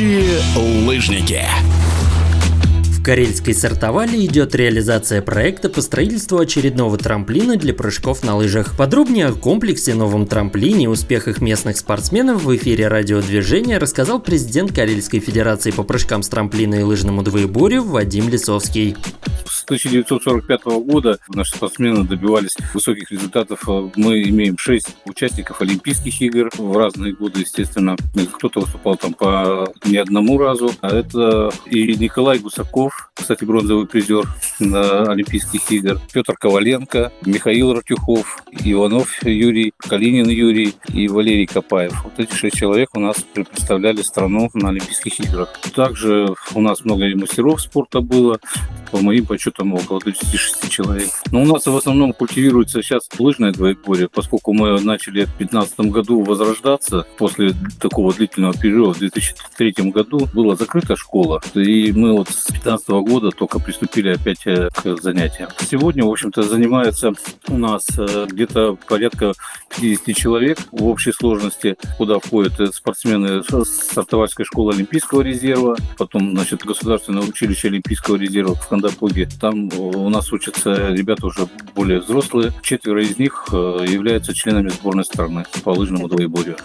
Настоящие лыжники. Карельской Сартовале идет реализация проекта по строительству очередного трамплина для прыжков на лыжах. Подробнее о комплексе, новом трамплине и успехах местных спортсменов в эфире радиодвижения рассказал президент Карельской Федерации по прыжкам с трамплина и лыжному двоеборью Вадим Лисовский. С 1945 года наши спортсмены добивались высоких результатов. Мы имеем шесть участников Олимпийских игр в разные годы, естественно. Кто-то выступал там по не одному разу. А это и Николай Гусаков, кстати, бронзовый призер на Олимпийских игр, Петр Коваленко, Михаил Ратюхов, Иванов Юрий, Калинин Юрий и Валерий Копаев. Вот эти шесть человек у нас представляли страну на Олимпийских играх. Также у нас много мастеров спорта было по моим подсчетам, около 36 человек. Но у нас в основном культивируется сейчас лыжное двоеборье, поскольку мы начали в 2015 году возрождаться после такого длительного периода. В 2003 году была закрыта школа, и мы вот с 2015 года только приступили опять э, к занятиям. Сегодня, в общем-то, занимается у нас э, где-то порядка 50 человек в общей сложности, куда входят э, спортсмены стартовальской школы Олимпийского резерва, потом, значит, Государственное училище Олимпийского резерва в Хандапуге. Там у нас учатся ребята уже более взрослые. Четверо из них э, являются членами сборной страны по лыжному двоеборью.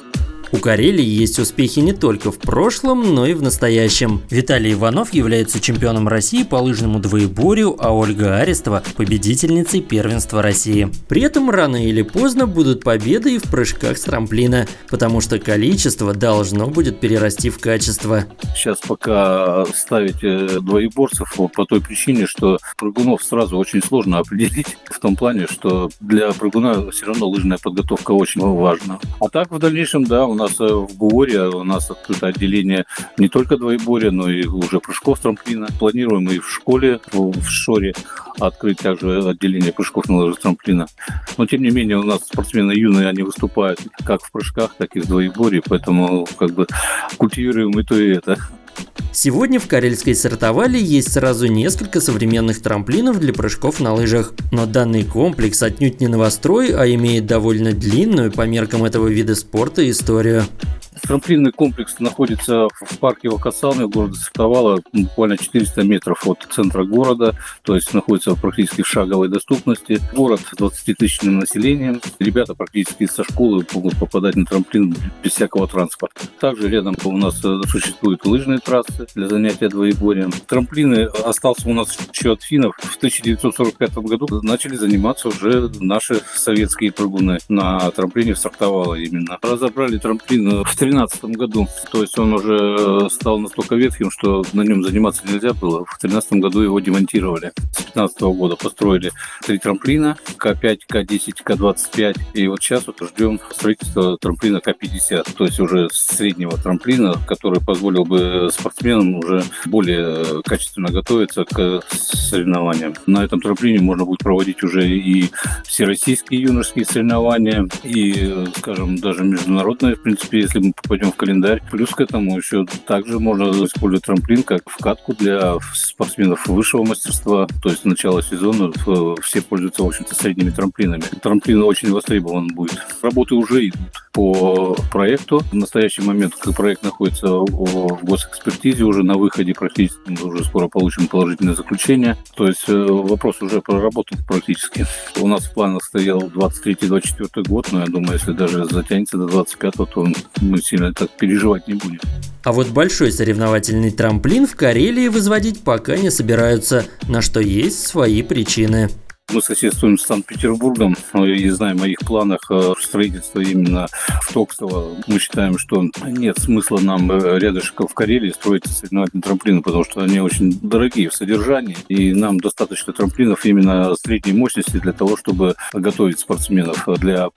У Карелии есть успехи не только в прошлом, но и в настоящем. Виталий Иванов является чемпионом России по лыжному двоеборью, а Ольга Арестова – победительницей первенства России. При этом рано или поздно будут победы и в прыжках с трамплина, потому что количество должно будет перерасти в качество. Сейчас пока ставить э, двоеборцев по той причине, что прыгунов сразу очень сложно определить в том плане, что для прыгуна все равно лыжная подготовка очень важна. А так в дальнейшем, да, у нас э, в ГУОРе у нас открыто отделение не только двоеборья, но и уже прыжков с трамплина. Планируем и в школе, в Шоре открыть также отделение прыжков на лыжах трамплина. Но, тем не менее, у нас спортсмены юные, они выступают как в прыжках, так и в двоеборье, поэтому как бы культивируем и то, и это. Сегодня в Карельской Сартовале есть сразу несколько современных трамплинов для прыжков на лыжах. Но данный комплекс отнюдь не новострой, а имеет довольно длинную по меркам этого вида спорта историю. Трамплинный комплекс находится в парке Вакасаны города Сартовала, буквально 400 метров от центра города, то есть находится практически в шаговой доступности. Город с 20-тысячным населением. Ребята практически со школы могут попадать на трамплин без всякого транспорта. Также рядом у нас э, существуют лыжные трассы для занятия двоеборьем. Трамплины остался у нас еще от финнов. В 1945 году начали заниматься уже наши советские прыгуны на трамплине стартовало именно. Разобрали трамплин в 2013 году. То есть он уже э, стал настолько ветхим, что на нем заниматься нельзя было. В 2013 году его демонтировали. С 2015 года построили три трамплина К5, К10, К25. И вот сейчас вот ждем строительства трамплина К50. То есть уже среднего трамплина, который позволил бы спортсменам уже более качественно готовиться к соревнованиям. На этом трамплине можно будет проводить уже и всероссийские юношеские соревнования, и, скажем, даже международные, в принципе, если мы попадем в календарь. Плюс к этому еще также можно использовать трамплин как вкатку для спортсменов высшего мастерства. То есть с начала сезона все пользуются, в общем-то, средними трамплинами. Трамплин очень востребован будет. Работы уже идут по проекту. В настоящий момент проект находится в госэкспертизе, уже на выходе практически, мы уже скоро получим положительное заключение. То есть э, вопрос уже проработан практически. У нас в планах стоял 23-24 год, но я думаю, если даже затянется до 25 то мы сильно так переживать не будем. А вот большой соревновательный трамплин в Карелии возводить пока не собираются, на что есть свои причины. Мы соседствуем с Санкт-Петербургом и знаем о их планах э, строительства именно в Токстово. Мы считаем, что нет смысла нам э, рядышком в Карелии строить соревновательные трамплины, потому что они очень дорогие в содержании, и нам достаточно трамплинов именно средней мощности для того, чтобы готовить спортсменов для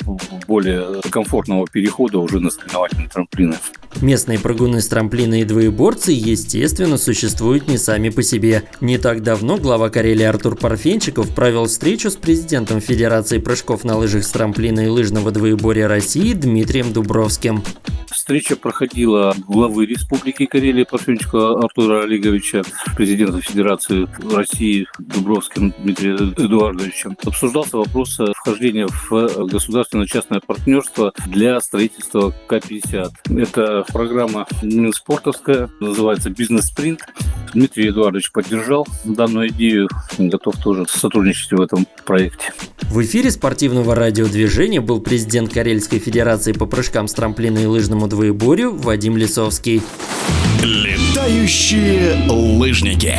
более комфортного перехода уже на соревновательные трамплины. Местные прыгуны с трамплина и двоеборцы, естественно, существуют не сами по себе. Не так давно глава Карелии Артур Парфенчиков провел встречу с президентом Федерации прыжков на лыжах с трамплина и лыжного двоеборья России Дмитрием Дубровским. Встреча проходила главы Республики Карелия Парфенчика Артура Олеговича, президента Федерации России Дубровским Дмитрия Эдуардовича. Обсуждался вопрос вхождения в государственно-частное партнерство для строительства К-50. Это программа Минспортовская, называется «Бизнес-спринт». Дмитрий Эдуардович поддержал данную идею, готов тоже сотрудничать в этом проекте. В эфире спортивного радиодвижения был президент Карельской Федерации по прыжкам с трамплина и лыжному двоеборью Вадим Лисовский. Летающие лыжники.